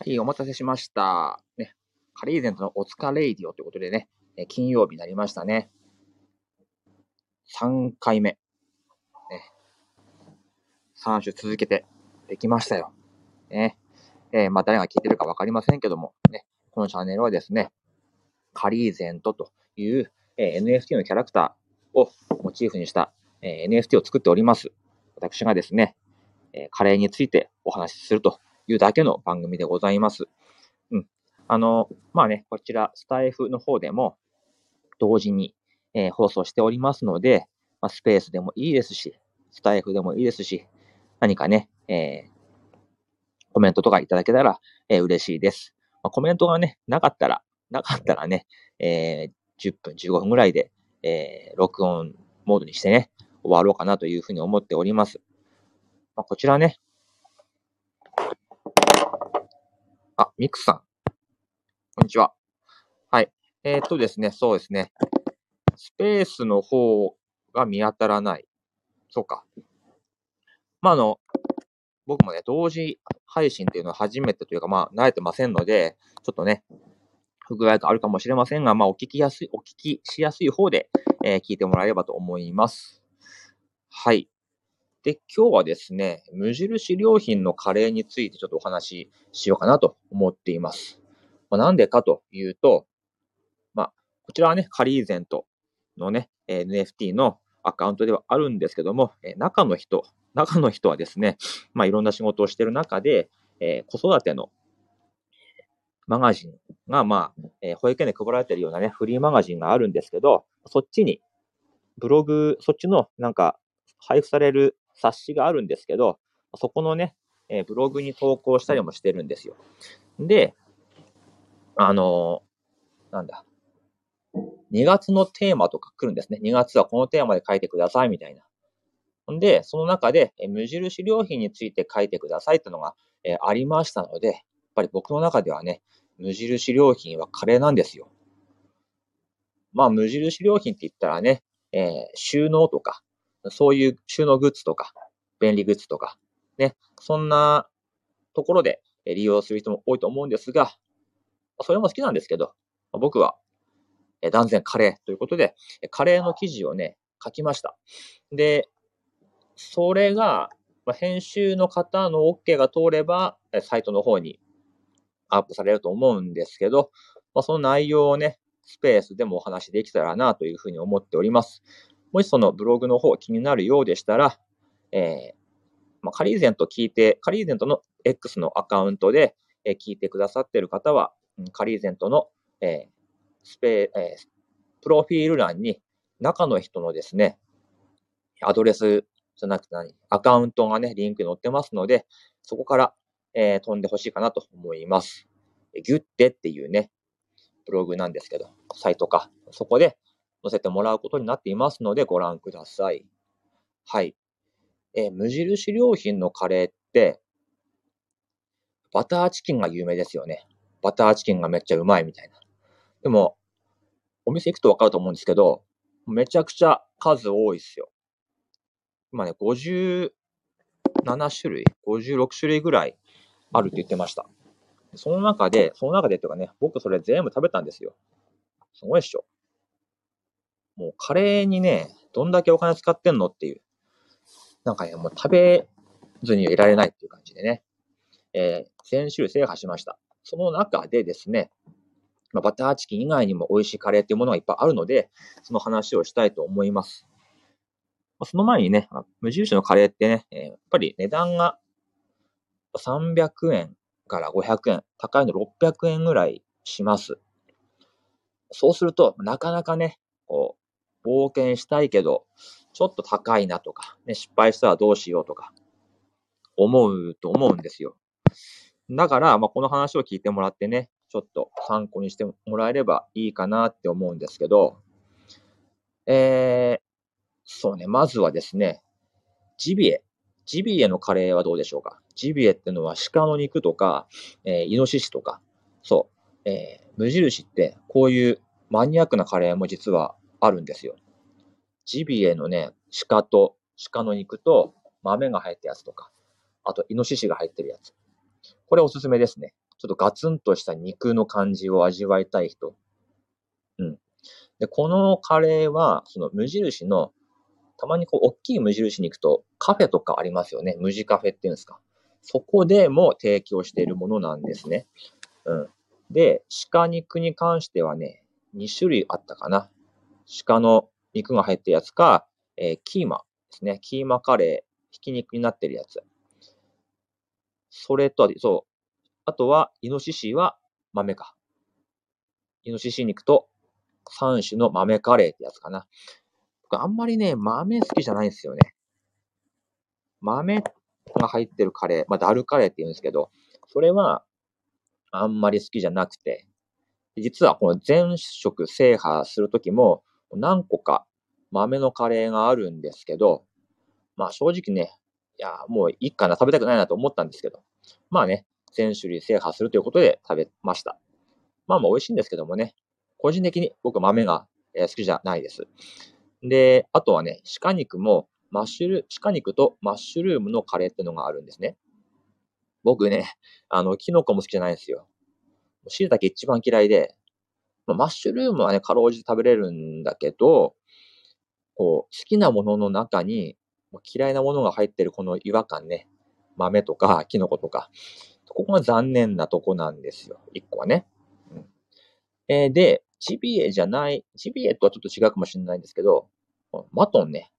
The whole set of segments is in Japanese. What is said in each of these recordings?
はい、お待たせしました。ね、カリーゼントのおつかレイディオということでね、え金曜日になりましたね。3回目。ね、3週続けてできましたよ。ね。えー、まあ、誰が聞いてるかわかりませんけども、ね、このチャンネルはですね、カリーゼントという、えー、NFT のキャラクターをモチーフにした、えー、NFT を作っております。私がですね、えカレーについてお話しするというだけの番組でございます。うん。あの、まあね、こちら、スタイフの方でも、同時に、えー、放送しておりますので、まあ、スペースでもいいですし、スタイフでもいいですし、何かね、えー、コメントとかいただけたら、えー、嬉しいです。まあ、コメントがね、なかったら、なかったらね、え、10分、15分ぐらいで、え、録音モードにしてね、終わろうかなというふうに思っております。まあ、こちらね、あ、ミクさん。こんにちは。はい。えー、っとですね、そうですね。スペースの方が見当たらない。そうか。まあ、あの、僕もね、同時配信っていうのは初めてというか、まあ、慣れてませんので、ちょっとね、不具合があるかもしれませんが、まあ、お聞きやすい、お聞きしやすい方で、えー、聞いてもらえればと思います。はい。で、今日はですね、無印良品のカレーについてちょっとお話ししようかなと思っています。まあ、なんでかというと、まあ、こちらはね、カリーゼントのね、NFT のアカウントではあるんですけども、え中の人、中の人はですね、まあ、いろんな仕事をしている中で、えー、子育てのマガジンが、まあ、えー、保育園で配られているようなね、フリーマガジンがあるんですけど、そっちに、ブログ、そっちのなんか、配布される冊子があるんですけど、そこのね、え、ブログに投稿したりもしてるんですよ。で、あの、なんだ。2月のテーマとか来るんですね。2月はこのテーマで書いてくださいみたいな。んで、その中で、え無印良品について書いてくださいってのが、え、ありましたので、やっぱり僕の中ではね、無印良品はカレーなんですよ。まあ、無印良品って言ったらね、えー、収納とか、そういう収納グッズとか、便利グッズとか、ね、そんなところで利用する人も多いと思うんですが、それも好きなんですけど、僕は断然カレーということで、カレーの記事をね、書きました。で、それが、編集の方の OK が通れば、サイトの方にアップされると思うんですけど、その内容をね、スペースでもお話できたらなというふうに思っております。もしそのブログの方気になるようでしたら、えー、まあ、カリーゼント聞いて、カリーゼントの X のアカウントで、え聞いてくださっている方は、カリーゼントの、えー、スペ、えー、プロフィール欄に中の人のですね、アドレスじゃなくて何、アカウントがね、リンクに載ってますので、そこから、えー、飛んでほしいかなと思います。ギュッテっていうね、ブログなんですけど、サイトか。そこで、載せてもらうことになっていますのでご覧ください。はい。えー、無印良品のカレーって、バターチキンが有名ですよね。バターチキンがめっちゃうまいみたいな。でも、お店行くとわかると思うんですけど、めちゃくちゃ数多いですよ。今ね、57種類 ?56 種類ぐらいあるって言ってました。その中で、その中でっていうかね、僕それ全部食べたんですよ。すごいっしょ。もうカレーにね、どんだけお金使ってんのっていう。なんかね、もう食べずにはいられないっていう感じでね。えー、全種類制覇しました。その中でですね、まあ、バターチキン以外にも美味しいカレーっていうものがいっぱいあるので、その話をしたいと思います。まあ、その前にね、無印のカレーってね、え、やっぱり値段が300円から500円、高いの600円ぐらいします。そうすると、なかなかね、こう、冒険したいけど、ちょっと高いなとか、ね、失敗したらどうしようとか、思うと思うんですよ。だから、まあ、この話を聞いてもらってね、ちょっと参考にしてもらえればいいかなって思うんですけど、えー、そうね、まずはですね、ジビエ。ジビエのカレーはどうでしょうか？ジビエってのは鹿の肉とか、えー、イノシシとか、そう、えー、無印ってこういうマニアックなカレーも実はあるんですよ。ジビエのね、鹿と、鹿の肉と豆が入ったやつとか、あとイノシシが入ってるやつ。これおすすめですね。ちょっとガツンとした肉の感じを味わいたい人。うん。で、このカレーは、その無印の、たまにこう、大きい無印に行くと、カフェとかありますよね。無地カフェっていうんですか。そこでも提供しているものなんですね。うん。で、鹿肉に関してはね、2種類あったかな。鹿の肉が入ったやつか、えー、キーマですね。キーマカレー、ひき肉になってるやつ。それと、そう。あとは、イノシシは豆か。イノシシ肉と3種の豆カレーってやつかな。僕あんまりね、豆好きじゃないんですよね。豆が入ってるカレー、まあ、ダルカレーって言うんですけど、それはあんまり好きじゃなくて、実はこの全食制覇するときも何個か豆のカレーがあるんですけど、まあ正直ね、いや、もういいかな、食べたくないなと思ったんですけど、まあね、全種類制覇するということで食べました。まあまあ美味しいんですけどもね、個人的に僕豆が好きじゃないです。で、あとはね、鹿肉もマッシュル、鹿肉とマッシュルームのカレーってのがあるんですね。僕ね、あの、キノコも好きじゃないんですよ。椎茸一番嫌いで、まあ、マッシュルームはね、かろうじて食べれるんだけど、こう、好きなものの中に、嫌いなものが入ってるこの違和感ね。豆とか、キノコとか。ここが残念なとこなんですよ。一個はね。うんえー、で、ジビエじゃない、ジビエとはちょっと違うかもしれないんですけど、マトンね。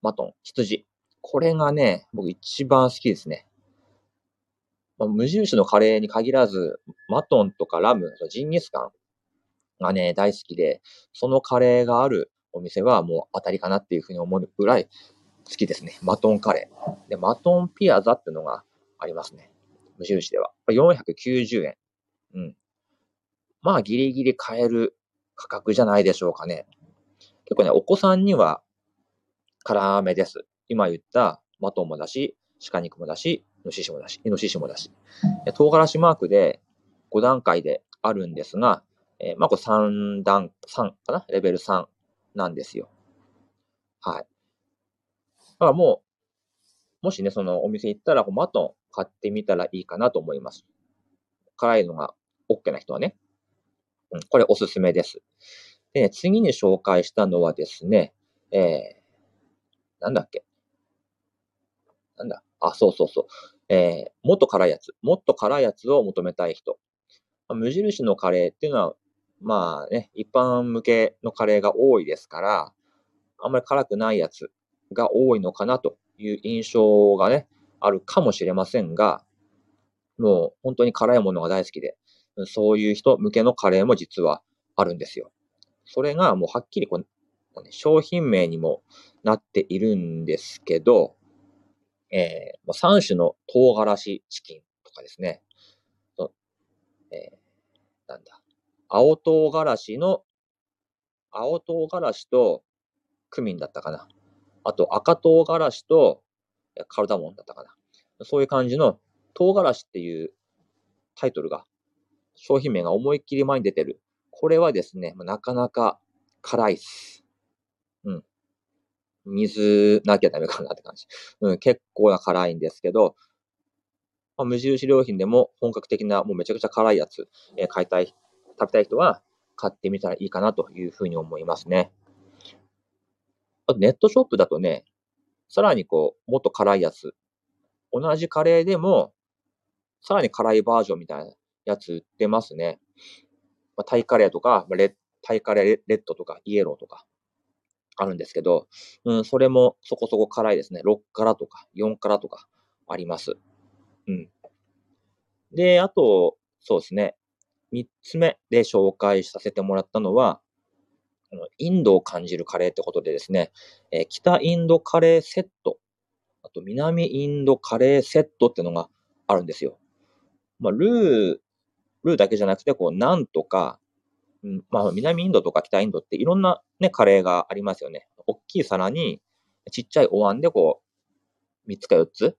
マトン、羊。これがね、僕一番好きですね。まあ、無印のカレーに限らず、マトンとかラム、ジンギスカンがね、大好きで、そのカレーがあるお店はもう当たりかなっていうふうに思うぐらい好きですね。マトンカレー。で、マトンピアザっていうのがありますね。無印では。490円。うん。まあ、ギリギリ買える価格じゃないでしょうかね。結構ね、お子さんには辛めです。今言ったマトンもだし、鹿肉もだし、イノシシもだし、イノシシもだし。唐辛子マークで5段階であるんですが、えー、まあ、これ3段、3かな？レベル3なんですよ。はい。だからもう、もしね、そのお店行ったら、マトン買ってみたらいいかなと思います。辛いのが OK な人はね。うん、これおすすめです。で、ね、次に紹介したのはですね、えー、なんだっけ？なんだ？あ、そうそうそう。えー、もっと辛いやつ。もっと辛いやつを求めたい人。無印のカレーっていうのは、まあね、一般向けのカレーが多いですから、あんまり辛くないやつが多いのかなという印象がね、あるかもしれませんが、もう本当に辛いものが大好きで、そういう人向けのカレーも実はあるんですよ。それがもうはっきりこう、商品名にもなっているんですけど、えー、3種の唐辛子チキンとかですね。えー、なんだ？青唐辛子の、青唐辛子とクミンだったかな。あと赤唐辛子とカルダモンだったかな。そういう感じの唐辛子っていうタイトルが、商品名が思いっきり前に出てる。これはですね、なかなか辛いっす。うん。水なきゃダメかなって感じ。うん、結構な辛いんですけど、まあ、無印良品でも本格的なもうめちゃくちゃ辛いやつ、えー、買いたい食べたい人は買ってみたらいいかなというふうに思いますね。あとネットショップだとね、さらにこう、もっと辛いやつ。同じカレーでも、さらに辛いバージョンみたいなやつ売ってますね。まあ、タイカレーとかま、レタイカレーレッドとかイエローとかあるんですけど、うん、それもそこそこ辛いですね。6辛とか4辛とかあります。うん。で、あと、そうですね。三つ目で紹介させてもらったのは、インドを感じるカレーってことでですね、え北インドカレーセット、あと南インドカレーセットっていうのがあるんですよ。まあ、ルー、ルーだけじゃなくて、こう、なんとか、うん、まあ、南インドとか北インドっていろんなね、カレーがありますよね。大きい皿に、ちっちゃいお椀でこう、3つか4つ、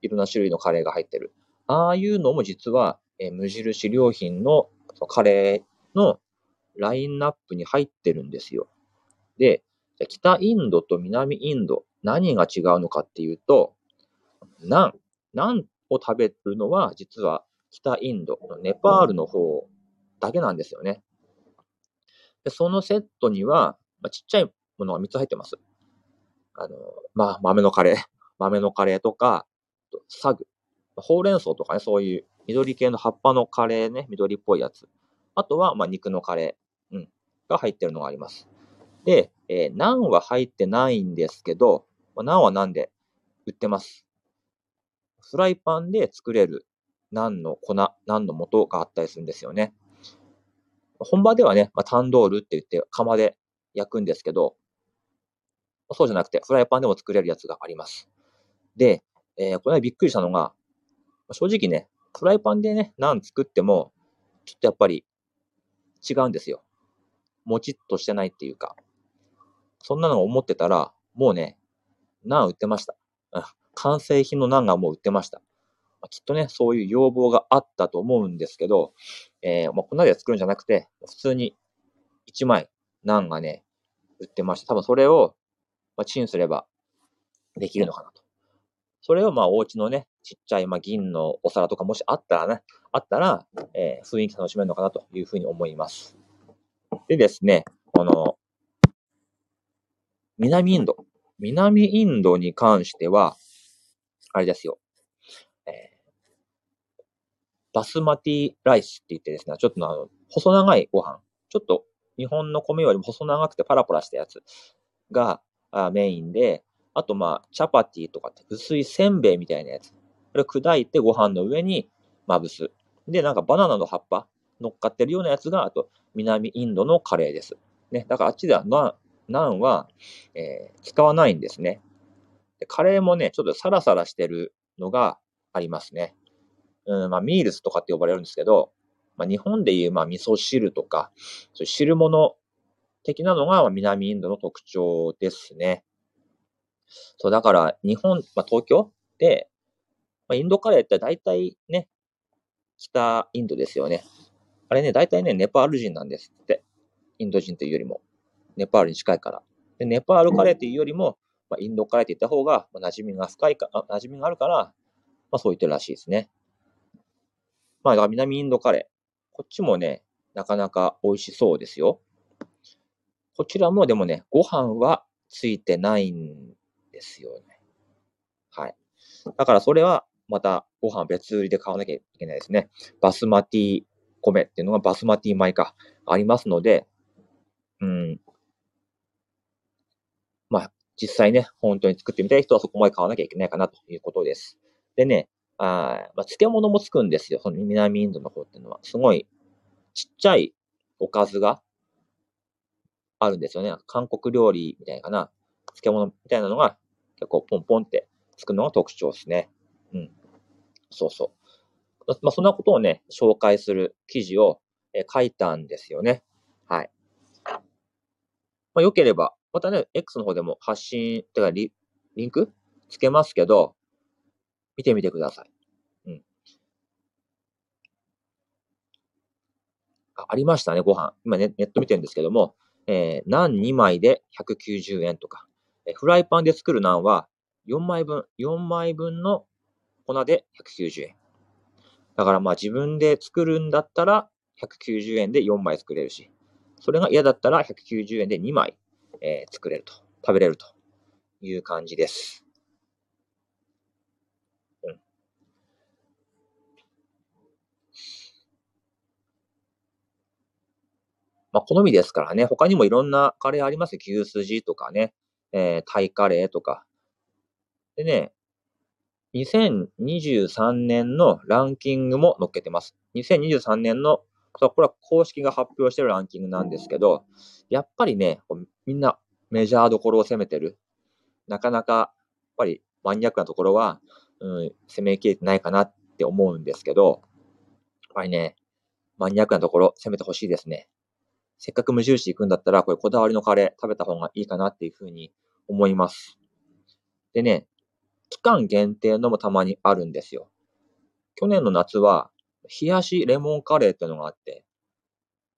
いろんな種類のカレーが入ってる。ああいうのも実は、え無印良品のカレーのラインナップに入ってるんですよ。で、北インドと南インド、何が違うのかっていうと、ナン、ナンを食べるのは実は北インド、ネパールの方だけなんですよね。で、そのセットには、まあ、ちっちゃいものが3つ入ってます。あの、まあ、豆のカレー、豆のカレーとか、サグ、ほうれん草とかね、そういう緑系の葉っぱのカレーね、緑っぽいやつ。あとは、まあ、肉のカレー、うん、が入ってるのがあります。で、えー、ナンは入ってないんですけど、まあ、ナンはナンで売ってます。フライパンで作れるナンの粉、ナンの素があったりするんですよね。本場ではね、まあ、タンドールって言って釜で焼くんですけど、そうじゃなくてフライパンでも作れるやつがあります。で、えー、これびっくりしたのが、正直ね、フライパンでね、ナン作っても、ちょっとやっぱり違うんですよ。もちっとしてないっていうか。そんなの思ってたら、もうね、ナン売ってました。完成品のナンがもう売ってました。きっとね、そういう要望があったと思うんですけど、えー、まあ、粉で作るんじゃなくて、普通に1枚ナンがね、売ってました。多分それを、まあ、チンすればできるのかなと。それをまあお家のね、ちっちゃいまあ銀のお皿とかもしあったらね、あったら、えー、雰囲気楽しめるのかなというふうに思います。でですね、この、南インド。南インドに関しては、あれですよ。えー、バスマティライスって言ってですね、ちょっとあの、細長いご飯。ちょっと日本の米よりも細長くてパラパラしたやつがメインで、あとまあ、チャパティとかって薄いせんべいみたいなやつ。これ砕いてご飯の上にまぶす。で、なんかバナナの葉っぱ乗っかってるようなやつが、あと南インドのカレーです。ね。だからあっちではナン、ナンは、えー、使わないんですねで。カレーもね、ちょっとサラサラしてるのがありますね。うん、まあ、ミールスとかって呼ばれるんですけど、まあ、日本でいう、まあ、味噌汁とか、そういう汁物的なのがまあ南インドの特徴ですね。そう、だから、日本、まあ、東京で、まあ、インドカレーって大体ね、北インドですよね。あれね、大体ね、ネパール人なんですって。インド人というよりも。ネパールに近いから。で、ネパールカレーというよりも、まあ、インドカレーって言った方が、まあ、馴染みが深いか、馴染みがあるから、まあ、そう言ってるらしいですね。まあ、南インドカレー。こっちもね、なかなか美味しそうですよ。こちらもでもね、ご飯はついてないんですよね。はい。だからそれはまたご飯別売りで買わなきゃいけないですね。バスマティ米っていうのがバスマティ米かありますので、うん。まあ、実際ね、本当に作ってみたい人はそこまで買わなきゃいけないかなということです。でね、あまあ、漬物もつくんですよ。その南インドの方っていうのは。すごいちっちゃいおかずがあるんですよね。韓国料理みたいなかな。漬物みたいなのが結構ポンポンってつくのが特徴ですね。うん。そうそう。まあ、そんなことをね、紹介する記事を、え書いたんですよね。はい。まあ、よければ、またね、X の方でも発信、てかリ、リンク？つけますけど、見てみてください。うん。ありましたね、ご飯。今ネネット見てるんですけども、えー、ナン2枚で190円とか、えフライパンで作るナンは4枚分、4枚分の粉で190円。だからまあ自分で作るんだったら190円で4枚作れるし、それが嫌だったら190円で2枚、えー、作れると、食べれるという感じです。うん。まあ好みですからね、他にもいろんなカレーあります。牛すじとかね。えー、タイカレーとか。でね、2023年のランキングも載っけてます。2023年の、これは公式が発表してるランキングなんですけど、やっぱりね、みんなメジャーどころを攻めてる。なかなか、やっぱりマニアックなところは、うん、攻めきれてないかなって思うんですけど、やっぱりね、マニアックなところ攻めてほしいですね。せっかく無印行くんだったら、これこだわりのカレー食べた方がいいかなっていうふうに思います。でね、期間限定のもたまにあるんですよ。去年の夏は、冷やしレモンカレーってのがあって、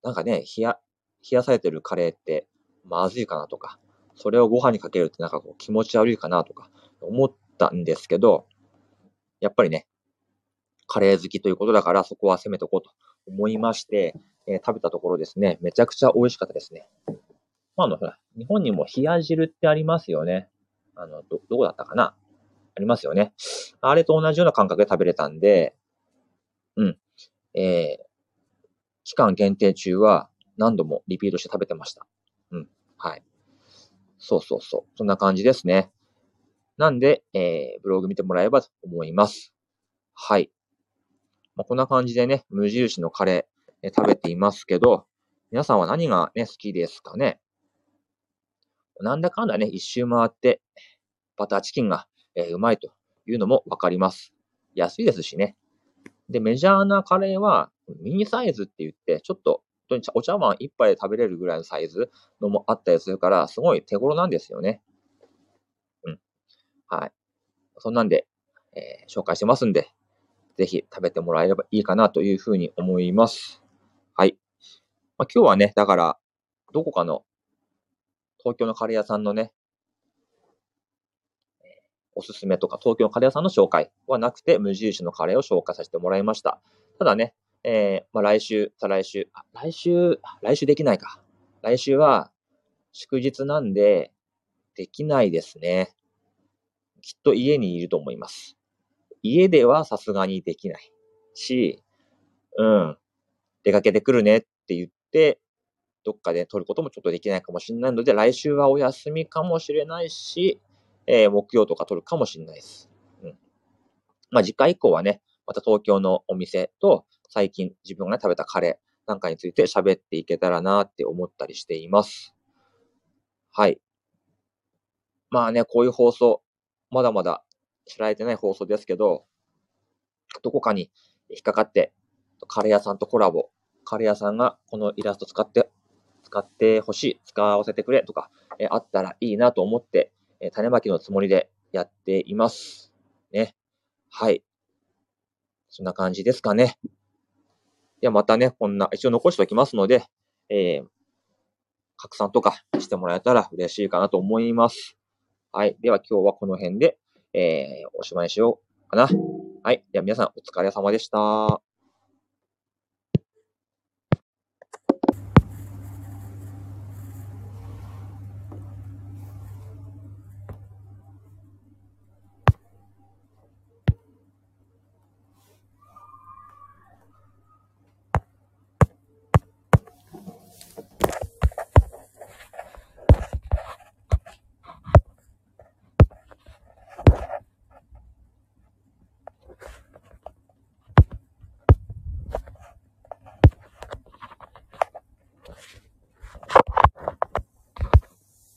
なんかね、冷や、冷やされてるカレーってまずいかなとか、それをご飯にかけるってなんかこう気持ち悪いかなとか思ったんですけど、やっぱりね、カレー好きということだから、そこは攻めとこうと思いまして、えー、食べたところですね、めちゃくちゃ美味しかったですね。まあ、あの、ほら、日本にも冷や汁ってありますよね。あの、ど、どこだったかな？ありますよね。あれと同じような感覚で食べれたんで、うん。えー、期間限定中は何度もリピートして食べてました。うん。はい。そうそうそう。そんな感じですね。なんで、えー、ブログ見てもらえばと思います。はい。まあ、こんな感じでね、無印のカレー、え食べていますけど、皆さんは何がね、好きですかね？なんだかんだね、一周回って、バターチキンが、えー、うまいというのもわかります。安いですしね。で、メジャーなカレーは、ミニサイズって言って、ちょっと、お茶碗一杯で食べれるぐらいのサイズのもあったりするから、すごい手頃なんですよね。うん。はい。そんなんで、えー、紹介してますんで、ぜひ食べてもらえればいいかなというふうに思います。はい。まあ、今日はね、だから、どこかの東京のカレー屋さんのね、おすすめとか東京のカレー屋さんの紹介はなくて、無印のカレーを紹介させてもらいました。ただね、えー、まあ、来週、再来週、あ、来週、来週できないか。来週は祝日なんで、できないですね。きっと家にいると思います。家ではさすがにできないし、うん、出かけてくるねって言って、どっかで撮ることもちょっとできないかもしれないので、来週はお休みかもしれないし、えー、木曜とか撮るかもしれないです。うん。まあ、次回以降はね、また東京のお店と、最近自分が食べたカレーなんかについて喋っていけたらなって思ったりしています。はい。まあね、こういう放送、まだまだ知られてない放送ですけど、どこかに引っかかって、カレー屋さんとコラボ、カレー屋さんがこのイラスト使って使ってほしい、使わせてくれとか、えあったらいいなと思って、え種まきのつもりでやっています。ね。はい。そんな感じですかね。ではまたね、こんな、一応残しておきますので、えー、拡散とかしてもらえたら嬉しいかなと思います。はい。では今日はこの辺で、えー、おしまいしようかな。はい。では皆さんお疲れ様でした。